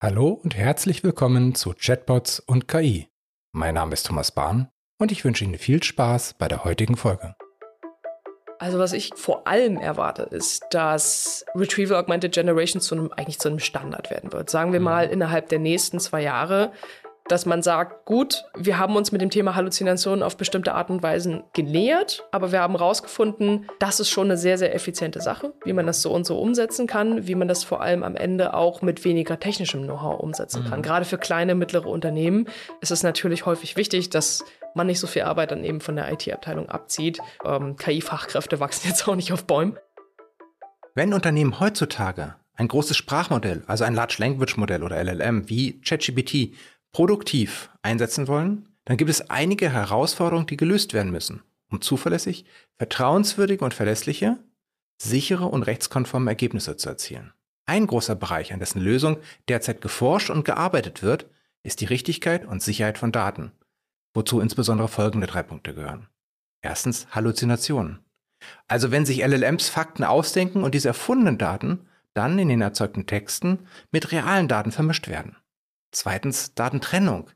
Hallo und herzlich willkommen zu Chatbots und KI. Mein Name ist Thomas Bahn und ich wünsche Ihnen viel Spaß bei der heutigen Folge. Also was ich vor allem erwarte, ist, dass Retrieval Augmented Generation zu einem, eigentlich zu einem Standard werden wird. Sagen wir mhm. mal innerhalb der nächsten zwei Jahre dass man sagt, gut, wir haben uns mit dem Thema Halluzinationen auf bestimmte Art und Weisen genähert, aber wir haben herausgefunden, das ist schon eine sehr, sehr effiziente Sache, wie man das so und so umsetzen kann, wie man das vor allem am Ende auch mit weniger technischem Know-how umsetzen kann. Mhm. Gerade für kleine, mittlere Unternehmen ist es natürlich häufig wichtig, dass man nicht so viel Arbeit dann eben von der IT-Abteilung abzieht. Ähm, KI-Fachkräfte wachsen jetzt auch nicht auf Bäumen. Wenn Unternehmen heutzutage ein großes Sprachmodell, also ein Large Language Modell oder LLM wie ChatGPT produktiv einsetzen wollen, dann gibt es einige Herausforderungen, die gelöst werden müssen, um zuverlässig, vertrauenswürdige und verlässliche, sichere und rechtskonforme Ergebnisse zu erzielen. Ein großer Bereich, an dessen Lösung derzeit geforscht und gearbeitet wird, ist die Richtigkeit und Sicherheit von Daten, wozu insbesondere folgende drei Punkte gehören. Erstens Halluzinationen. Also wenn sich LLMs Fakten ausdenken und diese erfundenen Daten dann in den erzeugten Texten mit realen Daten vermischt werden. Zweitens Datentrennung.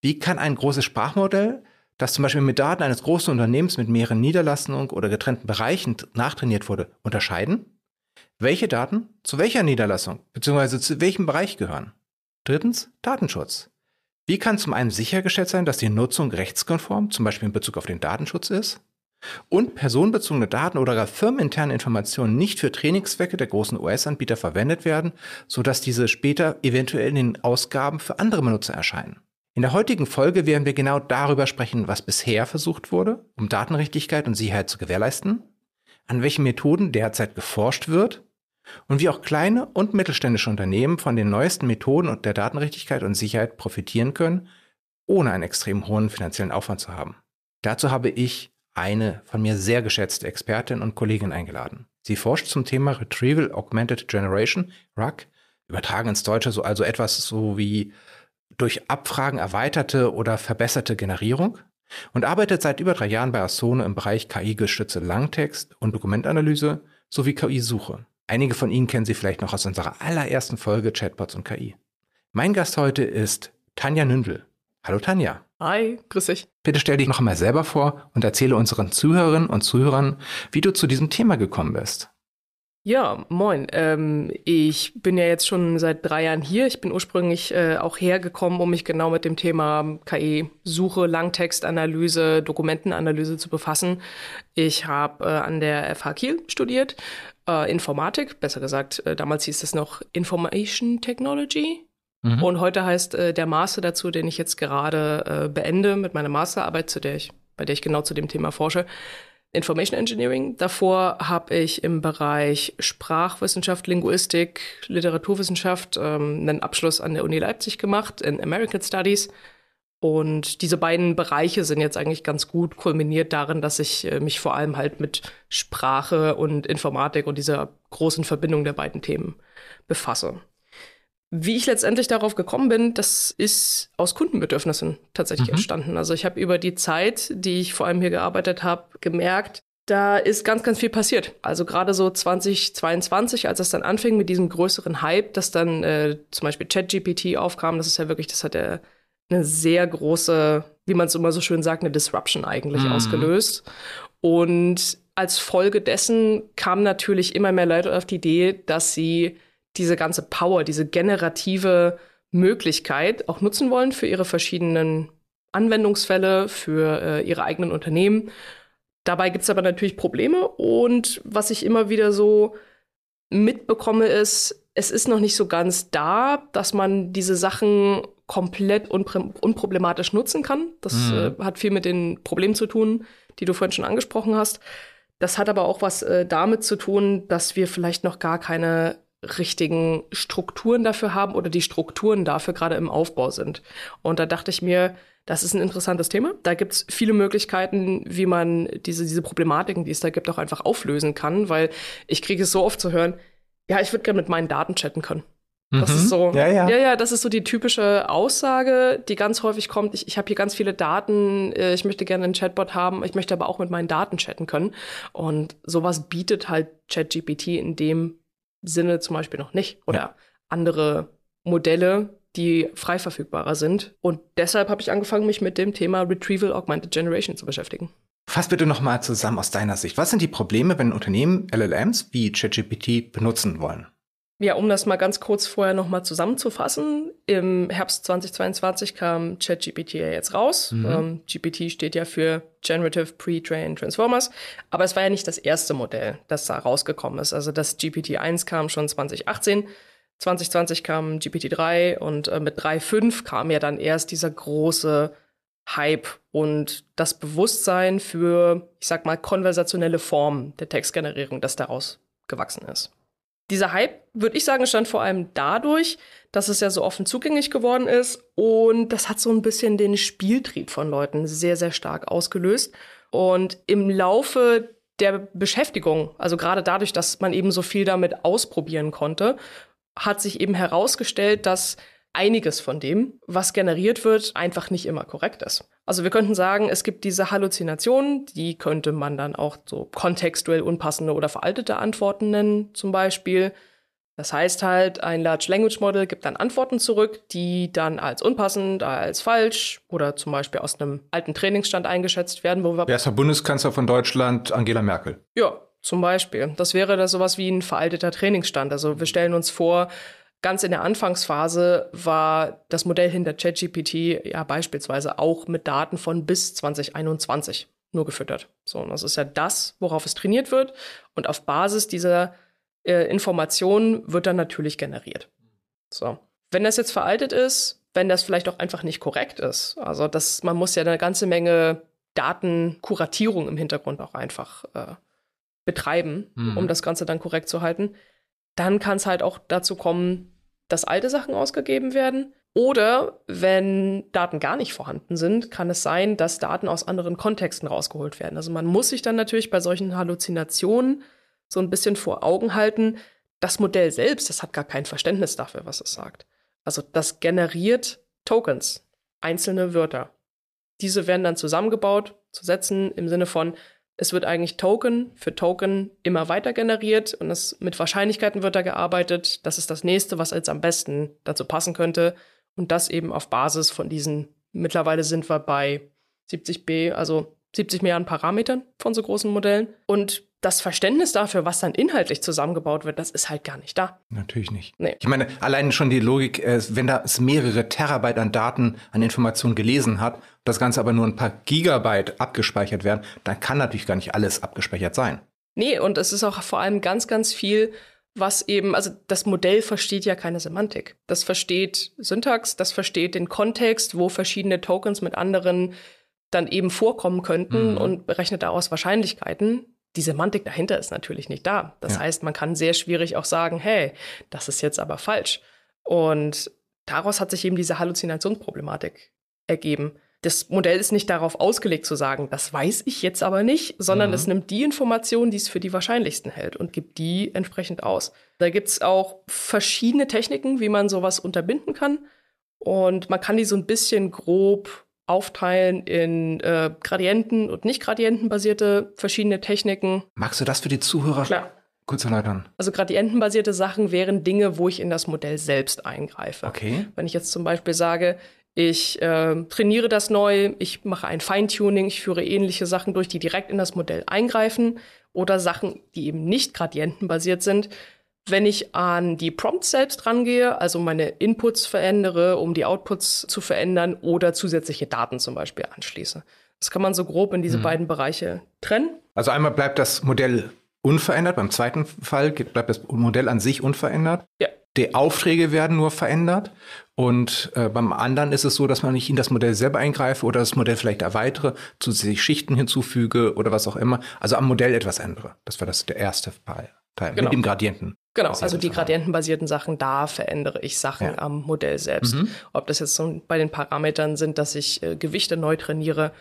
Wie kann ein großes Sprachmodell, das zum Beispiel mit Daten eines großen Unternehmens mit mehreren Niederlassungen oder getrennten Bereichen nachtrainiert wurde, unterscheiden? Welche Daten zu welcher Niederlassung bzw. zu welchem Bereich gehören? Drittens Datenschutz. Wie kann zum einen sichergestellt sein, dass die Nutzung rechtskonform, zum Beispiel in Bezug auf den Datenschutz ist? Und personenbezogene Daten oder gar firmeninterne Informationen nicht für Trainingszwecke der großen US-Anbieter verwendet werden, sodass diese später eventuell in den Ausgaben für andere Benutzer erscheinen. In der heutigen Folge werden wir genau darüber sprechen, was bisher versucht wurde, um Datenrichtigkeit und Sicherheit zu gewährleisten, an welchen Methoden derzeit geforscht wird und wie auch kleine und mittelständische Unternehmen von den neuesten Methoden und der Datenrichtigkeit und Sicherheit profitieren können, ohne einen extrem hohen finanziellen Aufwand zu haben. Dazu habe ich eine von mir sehr geschätzte Expertin und Kollegin eingeladen. Sie forscht zum Thema Retrieval Augmented Generation, RAG, übertragen ins Deutsche so also etwas so wie durch Abfragen erweiterte oder verbesserte Generierung und arbeitet seit über drei Jahren bei Asone im Bereich KI-gestützte Langtext- und Dokumentanalyse sowie KI-Suche. Einige von Ihnen kennen sie vielleicht noch aus unserer allerersten Folge Chatbots und KI. Mein Gast heute ist Tanja Nündel. Hallo Tanja. Hi, grüß dich. Bitte stell dich noch einmal selber vor und erzähle unseren Zuhörerinnen und Zuhörern, wie du zu diesem Thema gekommen bist. Ja, moin. Ähm, ich bin ja jetzt schon seit drei Jahren hier. Ich bin ursprünglich äh, auch hergekommen, um mich genau mit dem Thema KI-Suche, Langtextanalyse, Dokumentenanalyse zu befassen. Ich habe äh, an der FH Kiel studiert, äh, Informatik, besser gesagt, äh, damals hieß es noch Information Technology. Mhm. Und heute heißt äh, der Master dazu, den ich jetzt gerade äh, beende mit meiner Masterarbeit, zu der ich, bei der ich genau zu dem Thema forsche, Information Engineering. Davor habe ich im Bereich Sprachwissenschaft, Linguistik, Literaturwissenschaft ähm, einen Abschluss an der Uni Leipzig gemacht in American Studies. Und diese beiden Bereiche sind jetzt eigentlich ganz gut kulminiert darin, dass ich äh, mich vor allem halt mit Sprache und Informatik und dieser großen Verbindung der beiden Themen befasse. Wie ich letztendlich darauf gekommen bin, das ist aus Kundenbedürfnissen tatsächlich mhm. entstanden. Also ich habe über die Zeit, die ich vor allem hier gearbeitet habe, gemerkt, da ist ganz, ganz viel passiert. Also gerade so 2022, als es dann anfing mit diesem größeren Hype, dass dann äh, zum Beispiel ChatGPT aufkam, das ist ja wirklich, das hat ja eine sehr große, wie man es immer so schön sagt, eine Disruption eigentlich mhm. ausgelöst. Und als Folge dessen kamen natürlich immer mehr Leute auf die Idee, dass sie diese ganze Power, diese generative Möglichkeit auch nutzen wollen für ihre verschiedenen Anwendungsfälle, für äh, ihre eigenen Unternehmen. Dabei gibt es aber natürlich Probleme und was ich immer wieder so mitbekomme, ist, es ist noch nicht so ganz da, dass man diese Sachen komplett unpr unproblematisch nutzen kann. Das mhm. äh, hat viel mit den Problemen zu tun, die du vorhin schon angesprochen hast. Das hat aber auch was äh, damit zu tun, dass wir vielleicht noch gar keine richtigen Strukturen dafür haben oder die Strukturen dafür gerade im Aufbau sind. Und da dachte ich mir, das ist ein interessantes Thema. Da gibt es viele Möglichkeiten, wie man diese, diese Problematiken, die es da gibt, auch einfach auflösen kann, weil ich kriege es so oft zu hören, ja, ich würde gerne mit meinen Daten chatten können. Das mhm. ist so, ja, ja. ja, ja, das ist so die typische Aussage, die ganz häufig kommt. Ich, ich habe hier ganz viele Daten, äh, ich möchte gerne einen Chatbot haben, ich möchte aber auch mit meinen Daten chatten können. Und sowas bietet halt ChatGPT in dem Sinne zum Beispiel noch nicht. Oder ja. andere Modelle, die frei verfügbarer sind. Und deshalb habe ich angefangen, mich mit dem Thema Retrieval Augmented Generation zu beschäftigen. Fass bitte nochmal zusammen aus deiner Sicht. Was sind die Probleme, wenn Unternehmen LLMs wie ChatGPT benutzen wollen? Ja, um das mal ganz kurz vorher nochmal zusammenzufassen. Im Herbst 2022 kam ChatGPT ja jetzt raus. Mhm. Ähm, GPT steht ja für Generative Pre-Trained Transformers. Aber es war ja nicht das erste Modell, das da rausgekommen ist. Also das GPT-1 kam schon 2018. 2020 kam GPT-3 und äh, mit 3.5 kam ja dann erst dieser große Hype und das Bewusstsein für, ich sag mal, konversationelle Formen der Textgenerierung, das daraus gewachsen ist. Dieser Hype, würde ich sagen, stand vor allem dadurch, dass es ja so offen zugänglich geworden ist und das hat so ein bisschen den Spieltrieb von Leuten sehr, sehr stark ausgelöst. Und im Laufe der Beschäftigung, also gerade dadurch, dass man eben so viel damit ausprobieren konnte, hat sich eben herausgestellt, dass einiges von dem, was generiert wird, einfach nicht immer korrekt ist. Also wir könnten sagen, es gibt diese Halluzinationen, die könnte man dann auch so kontextuell unpassende oder veraltete Antworten nennen, zum Beispiel. Das heißt halt, ein Large Language Model gibt dann Antworten zurück, die dann als unpassend, als falsch oder zum Beispiel aus einem alten Trainingsstand eingeschätzt werden, wo wir. Wer ist der Bundeskanzler von Deutschland? Angela Merkel. Ja, zum Beispiel. Das wäre da sowas wie ein veralteter Trainingsstand. Also wir stellen uns vor, Ganz in der Anfangsphase war das Modell hinter ChatGPT ja beispielsweise auch mit Daten von bis 2021 nur gefüttert. So, und das ist ja das, worauf es trainiert wird. Und auf Basis dieser äh, Informationen wird dann natürlich generiert. So. Wenn das jetzt veraltet ist, wenn das vielleicht auch einfach nicht korrekt ist, also das, man muss ja eine ganze Menge Datenkuratierung im Hintergrund auch einfach äh, betreiben, mhm. um das Ganze dann korrekt zu halten, dann kann es halt auch dazu kommen, dass alte Sachen ausgegeben werden. Oder wenn Daten gar nicht vorhanden sind, kann es sein, dass Daten aus anderen Kontexten rausgeholt werden. Also man muss sich dann natürlich bei solchen Halluzinationen so ein bisschen vor Augen halten, das Modell selbst, das hat gar kein Verständnis dafür, was es sagt. Also das generiert Tokens, einzelne Wörter. Diese werden dann zusammengebaut, zu Sätzen im Sinne von, es wird eigentlich Token für Token immer weiter generiert und es, mit Wahrscheinlichkeiten wird da gearbeitet. Das ist das nächste, was jetzt am besten dazu passen könnte. Und das eben auf Basis von diesen, mittlerweile sind wir bei 70b, also 70 Milliarden Parametern von so großen Modellen. Und das Verständnis dafür, was dann inhaltlich zusammengebaut wird, das ist halt gar nicht da. Natürlich nicht. Nee. Ich meine, allein schon die Logik, äh, wenn da mehrere Terabyte an Daten, an Informationen gelesen hat, das Ganze aber nur ein paar Gigabyte abgespeichert werden, dann kann natürlich gar nicht alles abgespeichert sein. Nee, und es ist auch vor allem ganz, ganz viel, was eben, also das Modell versteht ja keine Semantik. Das versteht Syntax, das versteht den Kontext, wo verschiedene Tokens mit anderen dann eben vorkommen könnten mhm. und berechnet daraus Wahrscheinlichkeiten die Semantik dahinter ist natürlich nicht da. Das ja. heißt, man kann sehr schwierig auch sagen, hey, das ist jetzt aber falsch. Und daraus hat sich eben diese Halluzinationsproblematik ergeben. Das Modell ist nicht darauf ausgelegt zu sagen, das weiß ich jetzt aber nicht, sondern mhm. es nimmt die Informationen, die es für die wahrscheinlichsten hält und gibt die entsprechend aus. Da gibt es auch verschiedene Techniken, wie man sowas unterbinden kann. Und man kann die so ein bisschen grob aufteilen in äh, Gradienten und nicht gradientenbasierte verschiedene Techniken. Magst du das für die Zuhörer Klar. kurz erläutern? Also gradientenbasierte Sachen wären Dinge, wo ich in das Modell selbst eingreife. Okay. Wenn ich jetzt zum Beispiel sage, ich äh, trainiere das neu, ich mache ein Feintuning, ich führe ähnliche Sachen durch, die direkt in das Modell eingreifen oder Sachen, die eben nicht gradientenbasiert sind, wenn ich an die Prompts selbst rangehe, also meine Inputs verändere, um die Outputs zu verändern oder zusätzliche Daten zum Beispiel anschließe. Das kann man so grob in diese mhm. beiden Bereiche trennen. Also einmal bleibt das Modell unverändert, beim zweiten Fall bleibt das Modell an sich unverändert. Ja. Die Aufträge werden nur verändert. Und äh, beim anderen ist es so, dass man nicht in das Modell selber eingreife oder das Modell vielleicht erweitere, zusätzlich Schichten hinzufüge oder was auch immer. Also am Modell etwas ändere. Das war das der erste Fall. Teil genau. mit dem Gradienten. Genau, also die gradientenbasierten Sachen, da verändere ich Sachen ja. am Modell selbst. Mhm. Ob das jetzt so bei den Parametern sind, dass ich äh, Gewichte neu trainiere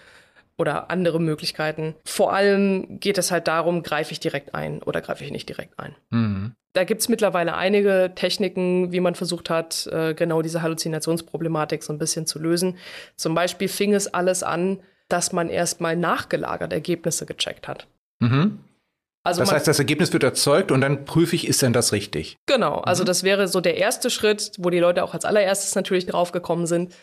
oder andere Möglichkeiten. Vor allem geht es halt darum, greife ich direkt ein oder greife ich nicht direkt ein. Mhm. Da gibt es mittlerweile einige Techniken, wie man versucht hat, äh, genau diese Halluzinationsproblematik so ein bisschen zu lösen. Zum Beispiel fing es alles an, dass man erstmal nachgelagert Ergebnisse gecheckt hat. Mhm. Also das heißt, das Ergebnis wird erzeugt und dann prüfe ich, ist denn das richtig? Genau, also mhm. das wäre so der erste Schritt, wo die Leute auch als allererstes natürlich draufgekommen sind.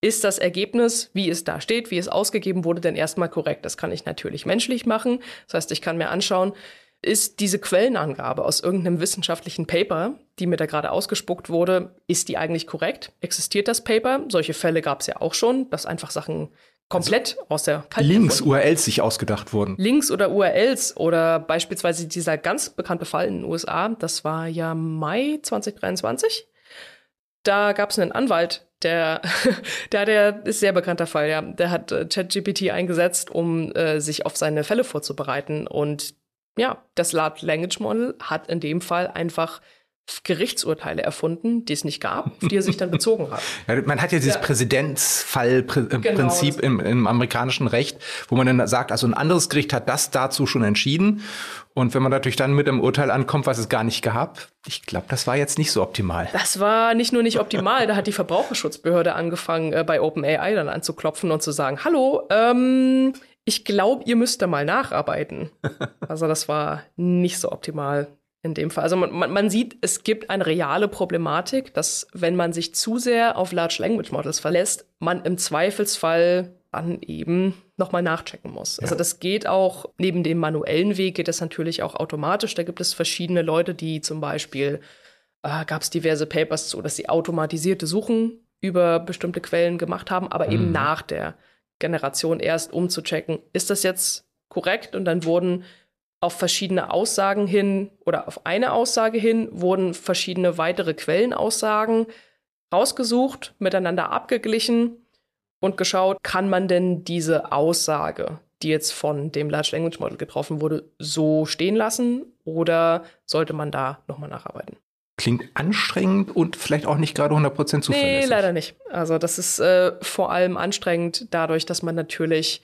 Ist das Ergebnis, wie es da steht, wie es ausgegeben wurde, denn erstmal korrekt? Das kann ich natürlich menschlich machen. Das heißt, ich kann mir anschauen, ist diese Quellenangabe aus irgendeinem wissenschaftlichen Paper, die mir da gerade ausgespuckt wurde, ist die eigentlich korrekt? Existiert das Paper? Solche Fälle gab es ja auch schon, dass einfach Sachen komplett also aus der Kalten Links. URLs sich ausgedacht wurden. Links oder URLs oder beispielsweise dieser ganz bekannte Fall in den USA, das war ja Mai 2023. Da gab es einen Anwalt, der, der, der ist sehr bekannter Fall, ja. Der hat äh, ChatGPT eingesetzt, um äh, sich auf seine Fälle vorzubereiten. Und ja, das Large Language Model hat in dem Fall einfach Gerichtsurteile erfunden, die es nicht gab, auf die er sich dann bezogen hat. Ja, man hat ja dieses ja. Präzedenzfallprinzip genau. im, im, amerikanischen Recht, wo man dann sagt, also ein anderes Gericht hat das dazu schon entschieden. Und wenn man natürlich dann mit einem Urteil ankommt, was es gar nicht gab, ich glaube, das war jetzt nicht so optimal. Das war nicht nur nicht optimal, da hat die Verbraucherschutzbehörde angefangen, äh, bei OpenAI dann anzuklopfen und zu sagen, hallo, ähm, ich glaube, ihr müsst da mal nacharbeiten. Also das war nicht so optimal in dem Fall. Also man, man, man sieht, es gibt eine reale Problematik, dass wenn man sich zu sehr auf Large Language Models verlässt, man im Zweifelsfall dann eben nochmal nachchecken muss. Also ja. Also das geht auch, neben dem manuellen Weg geht das natürlich auch automatisch. Da gibt es verschiedene Leute, die zum Beispiel, äh, gab es diverse Papers zu, dass sie automatisierte Suchen über bestimmte Quellen gemacht haben, aber mhm. eben nach der Generation erst umzuchecken, ist das jetzt korrekt? Und dann wurden auf verschiedene Aussagen hin oder auf eine Aussage hin wurden verschiedene weitere Quellenaussagen rausgesucht, miteinander abgeglichen und geschaut, kann man denn diese Aussage, die jetzt von dem Large Language Model getroffen wurde, so stehen lassen oder sollte man da nochmal nacharbeiten? Klingt anstrengend und vielleicht auch nicht gerade 100% zuverlässig. Nee, leider nicht. Also das ist äh, vor allem anstrengend dadurch, dass man natürlich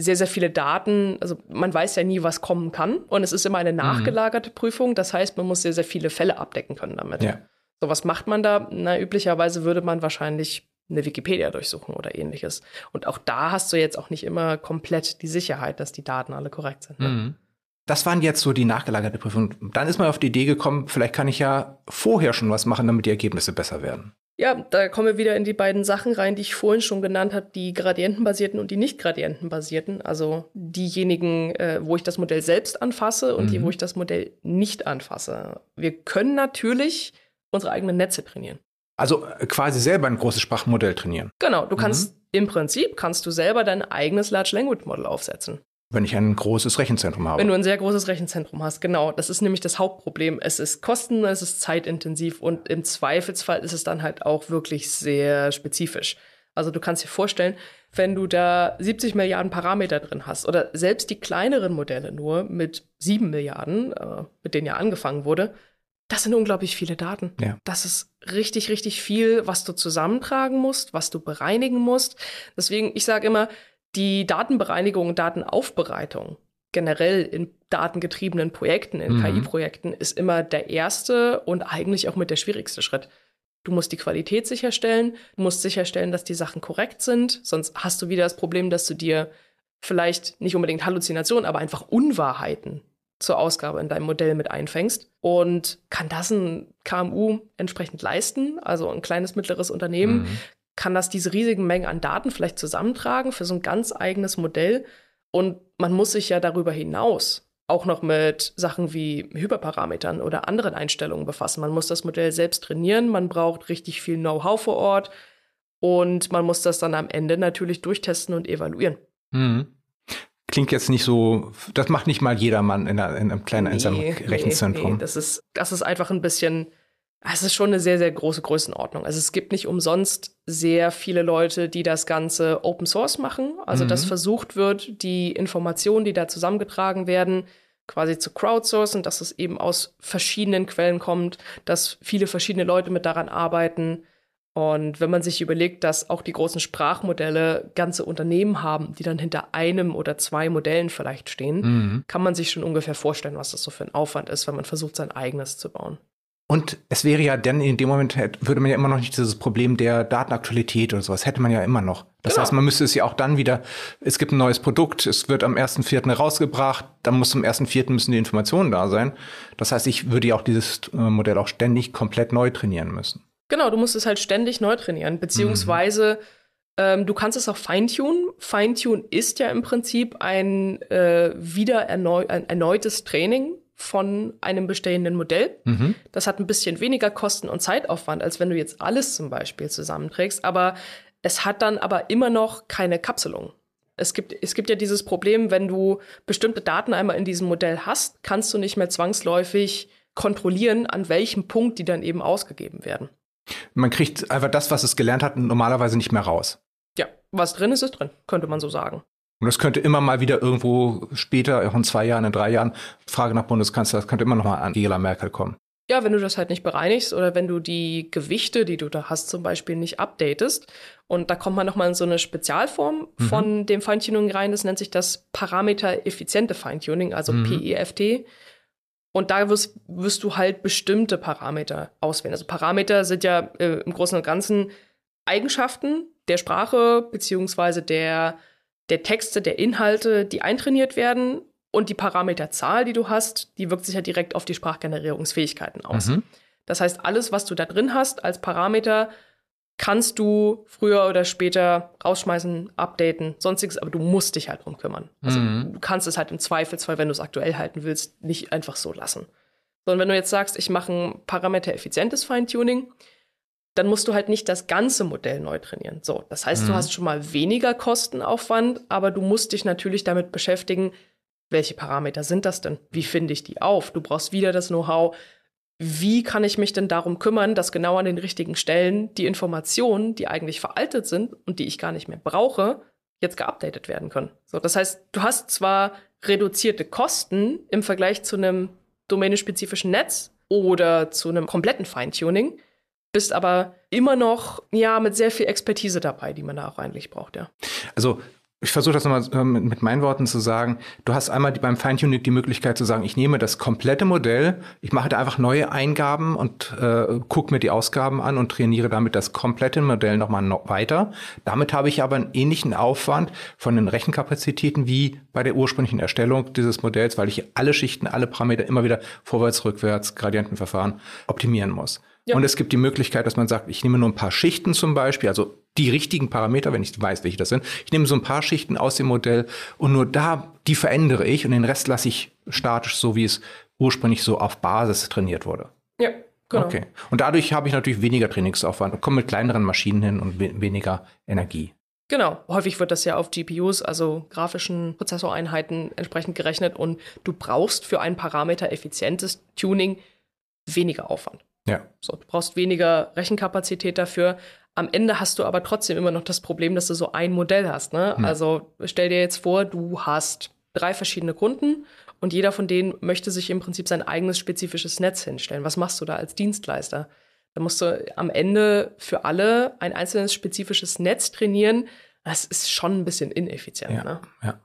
sehr, sehr viele Daten, also man weiß ja nie, was kommen kann. Und es ist immer eine mhm. nachgelagerte mhm. Prüfung. Das heißt, man muss sehr, sehr viele Fälle abdecken können damit. Ja. So, was macht man da? Na, üblicherweise würde man wahrscheinlich eine Wikipedia durchsuchen oder ähnliches. Und auch da hast du jetzt auch nicht immer komplett die Sicherheit, dass die Daten alle korrekt sind. Ne? Mhm. Das waren jetzt so die nachgelagerte Prüfungen. Dann ist man auf die Idee gekommen, vielleicht kann ich ja vorher schon was machen, damit die Ergebnisse besser werden. Ja, da kommen wir wieder in die beiden Sachen rein, die ich vorhin schon genannt habe, die gradientenbasierten und die nicht gradientenbasierten. Also diejenigen, äh, wo ich das Modell selbst anfasse und mhm. die, wo ich das Modell nicht anfasse. Wir können natürlich unsere eigenen Netze trainieren. Also äh, quasi selber ein großes Sprachmodell trainieren. Genau, du kannst mhm. im Prinzip kannst du selber dein eigenes Large Language Model aufsetzen. Wenn ich ein großes Rechenzentrum habe. Wenn du ein sehr großes Rechenzentrum hast, genau. Das ist nämlich das Hauptproblem. Es ist kosten, es ist zeitintensiv und im Zweifelsfall ist es dann halt auch wirklich sehr spezifisch. Also du kannst dir vorstellen, wenn du da 70 Milliarden Parameter drin hast oder selbst die kleineren Modelle nur mit 7 Milliarden, äh, mit denen ja angefangen wurde, das sind unglaublich viele Daten. Ja. Das ist richtig, richtig viel, was du zusammentragen musst, was du bereinigen musst. Deswegen, ich sage immer, die Datenbereinigung und Datenaufbereitung generell in datengetriebenen Projekten, in mhm. KI-Projekten, ist immer der erste und eigentlich auch mit der schwierigste Schritt. Du musst die Qualität sicherstellen, du musst sicherstellen, dass die Sachen korrekt sind, sonst hast du wieder das Problem, dass du dir vielleicht nicht unbedingt Halluzinationen, aber einfach Unwahrheiten zur Ausgabe in deinem Modell mit einfängst. Und kann das ein KMU entsprechend leisten, also ein kleines, mittleres Unternehmen, mhm kann das diese riesigen Mengen an Daten vielleicht zusammentragen für so ein ganz eigenes Modell. Und man muss sich ja darüber hinaus auch noch mit Sachen wie Hyperparametern oder anderen Einstellungen befassen. Man muss das Modell selbst trainieren, man braucht richtig viel Know-how vor Ort und man muss das dann am Ende natürlich durchtesten und evaluieren. Mhm. Klingt jetzt nicht so, das macht nicht mal jedermann in, einer, in einem kleinen nee, einsamen Rechenzentrum. Nee, das, ist, das ist einfach ein bisschen es ist schon eine sehr, sehr große Größenordnung. Also es gibt nicht umsonst sehr viele Leute, die das Ganze Open Source machen. Also mhm. dass versucht wird, die Informationen, die da zusammengetragen werden, quasi zu crowdsourcen, dass es eben aus verschiedenen Quellen kommt, dass viele verschiedene Leute mit daran arbeiten. Und wenn man sich überlegt, dass auch die großen Sprachmodelle ganze Unternehmen haben, die dann hinter einem oder zwei Modellen vielleicht stehen, mhm. kann man sich schon ungefähr vorstellen, was das so für ein Aufwand ist, wenn man versucht, sein eigenes zu bauen. Und es wäre ja dann in dem Moment, würde man ja immer noch nicht dieses Problem der Datenaktualität oder sowas, hätte man ja immer noch. Das genau. heißt, man müsste es ja auch dann wieder, es gibt ein neues Produkt, es wird am 1.4. herausgebracht, dann muss zum 1.4. müssen die Informationen da sein. Das heißt, ich würde ja auch dieses äh, Modell auch ständig komplett neu trainieren müssen. Genau, du musst es halt ständig neu trainieren, beziehungsweise mhm. ähm, du kannst es auch feintunen. Feintune ist ja im Prinzip ein äh, wieder erneu ein erneutes Training von einem bestehenden Modell. Mhm. Das hat ein bisschen weniger Kosten und Zeitaufwand, als wenn du jetzt alles zum Beispiel zusammenträgst. Aber es hat dann aber immer noch keine Kapselung. Es gibt, es gibt ja dieses Problem, wenn du bestimmte Daten einmal in diesem Modell hast, kannst du nicht mehr zwangsläufig kontrollieren, an welchem Punkt die dann eben ausgegeben werden. Man kriegt einfach das, was es gelernt hat, normalerweise nicht mehr raus. Ja, was drin ist, ist drin, könnte man so sagen. Und das könnte immer mal wieder irgendwo später, auch in zwei Jahren, in drei Jahren, Frage nach Bundeskanzler, das könnte immer noch mal an Angela Merkel kommen. Ja, wenn du das halt nicht bereinigst oder wenn du die Gewichte, die du da hast, zum Beispiel nicht updatest. Und da kommt man nochmal in so eine Spezialform mhm. von dem Feintuning rein. Das nennt sich das Parameter-effiziente Feintuning, also mhm. PEFT. Und da wirst, wirst du halt bestimmte Parameter auswählen. Also Parameter sind ja äh, im Großen und Ganzen Eigenschaften der Sprache beziehungsweise der der Texte, der Inhalte, die eintrainiert werden und die Parameterzahl, die du hast, die wirkt sich ja direkt auf die Sprachgenerierungsfähigkeiten aus. Mhm. Das heißt, alles, was du da drin hast als Parameter, kannst du früher oder später rausschmeißen, updaten, sonstiges, aber du musst dich halt drum kümmern. Also mhm. du kannst es halt im Zweifelsfall, wenn du es aktuell halten willst, nicht einfach so lassen. Sondern wenn du jetzt sagst, ich mache ein parametereffizientes Feintuning, dann musst du halt nicht das ganze Modell neu trainieren. So, das heißt, mhm. du hast schon mal weniger Kostenaufwand, aber du musst dich natürlich damit beschäftigen, welche Parameter sind das denn? Wie finde ich die auf? Du brauchst wieder das Know-how. Wie kann ich mich denn darum kümmern, dass genau an den richtigen Stellen die Informationen, die eigentlich veraltet sind und die ich gar nicht mehr brauche, jetzt geupdatet werden können? So, das heißt, du hast zwar reduzierte Kosten im Vergleich zu einem domänespezifischen Netz oder zu einem kompletten Feintuning, bist aber immer noch ja mit sehr viel Expertise dabei, die man da auch eigentlich braucht, ja. Also ich versuche das nochmal äh, mit meinen Worten zu sagen. Du hast einmal beim Feintuning die Möglichkeit zu sagen, ich nehme das komplette Modell, ich mache da einfach neue Eingaben und äh, gucke mir die Ausgaben an und trainiere damit das komplette Modell nochmal noch weiter. Damit habe ich aber einen ähnlichen Aufwand von den Rechenkapazitäten wie bei der ursprünglichen Erstellung dieses Modells, weil ich alle Schichten, alle Parameter immer wieder vorwärts, rückwärts, Gradientenverfahren optimieren muss. Ja. Und es gibt die Möglichkeit, dass man sagt, ich nehme nur ein paar Schichten zum Beispiel, also die richtigen Parameter, wenn ich weiß, welche das sind. Ich nehme so ein paar Schichten aus dem Modell und nur da, die verändere ich und den Rest lasse ich statisch, so wie es ursprünglich so auf Basis trainiert wurde. Ja, genau. Okay. Und dadurch habe ich natürlich weniger Trainingsaufwand und komme mit kleineren Maschinen hin und we weniger Energie. Genau. Häufig wird das ja auf GPUs, also grafischen Prozessoreinheiten, entsprechend gerechnet und du brauchst für ein Parameter effizientes Tuning weniger Aufwand. Ja. So, du brauchst weniger Rechenkapazität dafür. Am Ende hast du aber trotzdem immer noch das Problem, dass du so ein Modell hast. Ne? Hm. Also stell dir jetzt vor, du hast drei verschiedene Kunden und jeder von denen möchte sich im Prinzip sein eigenes spezifisches Netz hinstellen. Was machst du da als Dienstleister? Da musst du am Ende für alle ein einzelnes spezifisches Netz trainieren. Das ist schon ein bisschen ineffizient. Ja, ne? ja.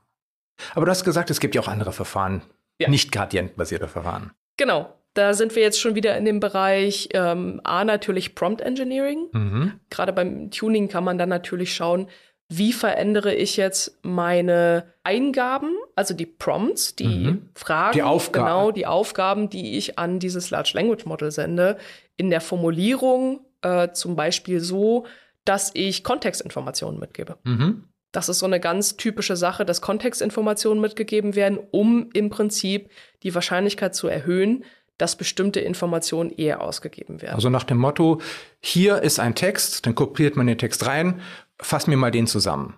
Aber du hast gesagt, es gibt ja auch andere Verfahren, ja. nicht gradientenbasierte Verfahren. Genau. Da sind wir jetzt schon wieder in dem Bereich ähm, A natürlich Prompt Engineering. Mhm. Gerade beim Tuning kann man dann natürlich schauen, wie verändere ich jetzt meine Eingaben, also die Prompts, die mhm. Fragen, die Aufgaben. genau die Aufgaben, die ich an dieses Large Language Model sende, in der Formulierung äh, zum Beispiel so, dass ich Kontextinformationen mitgebe. Mhm. Das ist so eine ganz typische Sache, dass Kontextinformationen mitgegeben werden, um im Prinzip die Wahrscheinlichkeit zu erhöhen, dass bestimmte Informationen eher ausgegeben werden. Also nach dem Motto, hier ist ein Text, dann kopiert man den Text rein, fass mir mal den zusammen.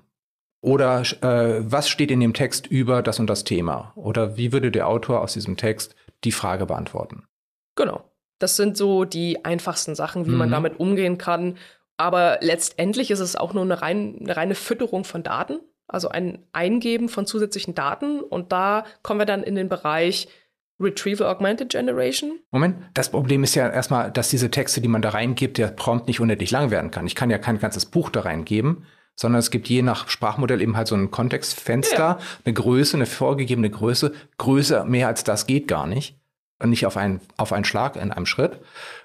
Oder äh, was steht in dem Text über das und das Thema? Oder wie würde der Autor aus diesem Text die Frage beantworten? Genau. Das sind so die einfachsten Sachen, wie mhm. man damit umgehen kann. Aber letztendlich ist es auch nur eine, rein, eine reine Fütterung von Daten, also ein Eingeben von zusätzlichen Daten. Und da kommen wir dann in den Bereich, Retrieval Augmented Generation? Moment, das Problem ist ja erstmal, dass diese Texte, die man da reingibt, der Prompt nicht unendlich lang werden kann. Ich kann ja kein ganzes Buch da reingeben, sondern es gibt je nach Sprachmodell eben halt so ein Kontextfenster, ja. eine Größe, eine vorgegebene Größe. Größe mehr als das geht gar nicht. und nicht auf einen, auf einen Schlag in einem Schritt.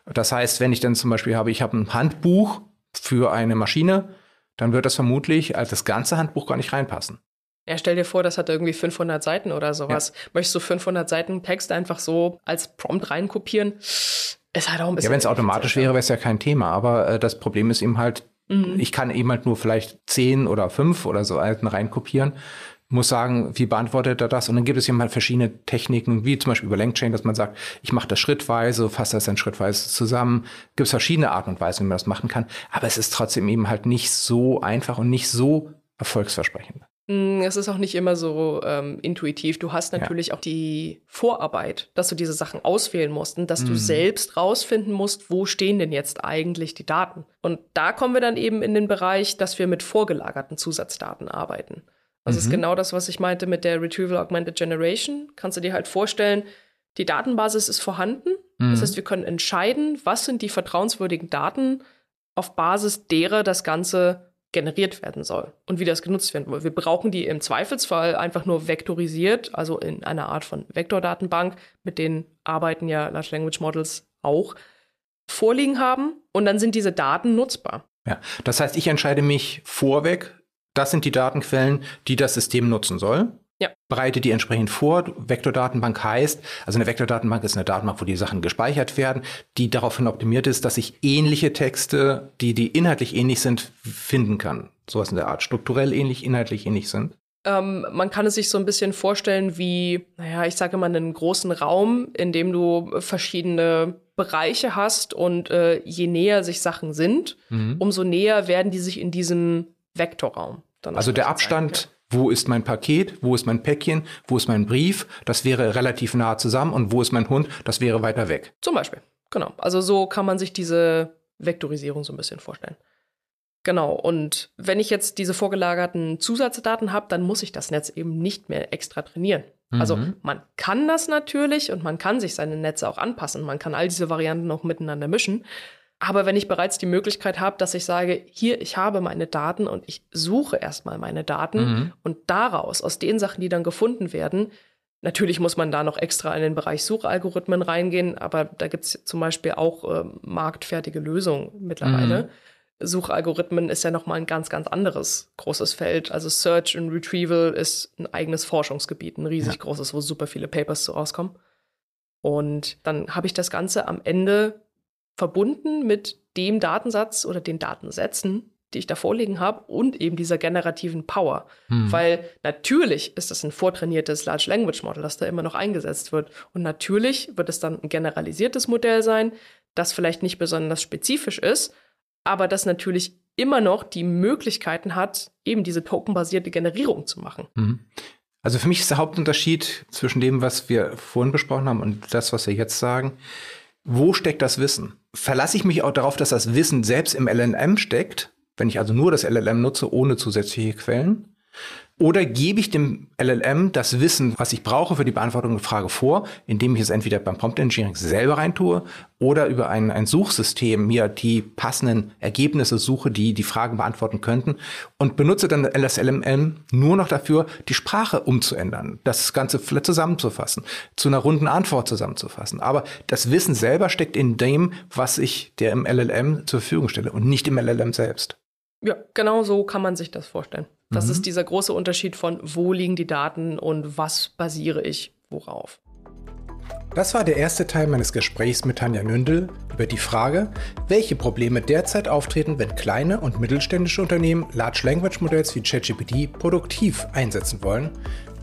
Das heißt, wenn ich dann zum Beispiel habe, ich habe ein Handbuch für eine Maschine, dann wird das vermutlich als das ganze Handbuch gar nicht reinpassen. Ja, stell dir vor, das hat irgendwie 500 Seiten oder sowas. Ja. Möchtest du 500 Seiten Text einfach so als Prompt reinkopieren? Ist halt auch ein bisschen. Ja, wenn es automatisch wäre, wäre es ja kein Thema. Aber äh, das Problem ist eben halt, mhm. ich kann eben halt nur vielleicht 10 oder 5 oder so Alten reinkopieren muss sagen, wie beantwortet er das? Und dann gibt es ja mal verschiedene Techniken, wie zum Beispiel über Langchain, dass man sagt, ich mache das schrittweise, fasse das dann schrittweise zusammen. Gibt es verschiedene Arten und Weisen, wie man das machen kann. Aber es ist trotzdem eben halt nicht so einfach und nicht so erfolgsversprechend. Mm, es ist auch nicht immer so ähm, intuitiv. Du hast natürlich ja. auch die Vorarbeit, dass du diese Sachen auswählen musst und dass mhm. du selbst rausfinden musst, wo stehen denn jetzt eigentlich die Daten. Und da kommen wir dann eben in den Bereich, dass wir mit vorgelagerten Zusatzdaten arbeiten. Das mhm. ist genau das, was ich meinte mit der Retrieval Augmented Generation. Kannst du dir halt vorstellen, die Datenbasis ist vorhanden. Mhm. Das heißt, wir können entscheiden, was sind die vertrauenswürdigen Daten, auf Basis derer das Ganze generiert werden soll und wie das genutzt werden soll. Wir brauchen die im Zweifelsfall einfach nur vektorisiert, also in einer Art von Vektordatenbank, mit denen arbeiten ja Large Language Models auch, vorliegen haben und dann sind diese Daten nutzbar. Ja, das heißt, ich entscheide mich vorweg, das sind die Datenquellen, die das System nutzen soll. Ja. Bereite die entsprechend vor. Vektordatenbank heißt, also eine Vektordatenbank ist eine Datenbank, wo die Sachen gespeichert werden, die daraufhin optimiert ist, dass ich ähnliche Texte, die, die inhaltlich ähnlich sind, finden kann. Sowas in der Art. Strukturell ähnlich, inhaltlich ähnlich sind. Ähm, man kann es sich so ein bisschen vorstellen wie, naja, ich sage mal, einen großen Raum, in dem du verschiedene Bereiche hast und äh, je näher sich Sachen sind, mhm. umso näher werden die sich in diesem Vektorraum. also der Abstand. Wo ist mein Paket, wo ist mein Päckchen, wo ist mein Brief, das wäre relativ nah zusammen und wo ist mein Hund, das wäre weiter weg. Zum Beispiel, genau. Also so kann man sich diese Vektorisierung so ein bisschen vorstellen. Genau, und wenn ich jetzt diese vorgelagerten Zusatzdaten habe, dann muss ich das Netz eben nicht mehr extra trainieren. Also mhm. man kann das natürlich und man kann sich seine Netze auch anpassen. Man kann all diese Varianten auch miteinander mischen. Aber wenn ich bereits die Möglichkeit habe, dass ich sage, hier, ich habe meine Daten und ich suche erstmal meine Daten mhm. und daraus, aus den Sachen, die dann gefunden werden, natürlich muss man da noch extra in den Bereich Suchalgorithmen reingehen, aber da gibt es zum Beispiel auch äh, marktfertige Lösungen mittlerweile. Mhm. Suchalgorithmen ist ja nochmal ein ganz, ganz anderes großes Feld. Also Search und Retrieval ist ein eigenes Forschungsgebiet, ein riesig ja. großes, wo super viele Papers zu rauskommen. Und dann habe ich das Ganze am Ende verbunden mit dem Datensatz oder den Datensätzen, die ich da vorliegen habe und eben dieser generativen Power. Hm. Weil natürlich ist das ein vortrainiertes Large Language Model, das da immer noch eingesetzt wird. Und natürlich wird es dann ein generalisiertes Modell sein, das vielleicht nicht besonders spezifisch ist, aber das natürlich immer noch die Möglichkeiten hat, eben diese tokenbasierte Generierung zu machen. Hm. Also für mich ist der Hauptunterschied zwischen dem, was wir vorhin besprochen haben und das, was wir jetzt sagen, wo steckt das Wissen? Verlasse ich mich auch darauf, dass das Wissen selbst im LLM steckt, wenn ich also nur das LLM nutze, ohne zusätzliche Quellen? Oder gebe ich dem LLM das Wissen, was ich brauche für die Beantwortung der Frage vor, indem ich es entweder beim Prompt Engineering selber reintue oder über ein, ein Suchsystem mir die passenden Ergebnisse suche, die die Fragen beantworten könnten und benutze dann das LLM nur noch dafür, die Sprache umzuändern, das Ganze zusammenzufassen, zu einer runden Antwort zusammenzufassen. Aber das Wissen selber steckt in dem, was ich der im LLM zur Verfügung stelle und nicht im LLM selbst. Ja, genau so kann man sich das vorstellen. Das mhm. ist dieser große Unterschied von, wo liegen die Daten und was basiere ich worauf. Das war der erste Teil meines Gesprächs mit Tanja Nündel über die Frage, welche Probleme derzeit auftreten, wenn kleine und mittelständische Unternehmen Large Language Modells wie ChatGPT produktiv einsetzen wollen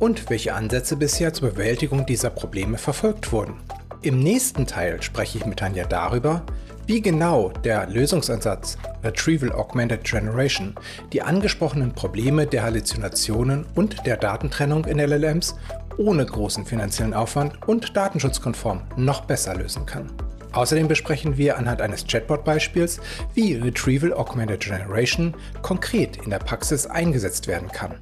und welche Ansätze bisher zur Bewältigung dieser Probleme verfolgt wurden. Im nächsten Teil spreche ich mit Tanja darüber, wie genau der Lösungsansatz Retrieval Augmented Generation die angesprochenen Probleme der Halluzinationen und der Datentrennung in LLMs ohne großen finanziellen Aufwand und datenschutzkonform noch besser lösen kann. Außerdem besprechen wir anhand eines Chatbot-Beispiels, wie Retrieval Augmented Generation konkret in der Praxis eingesetzt werden kann.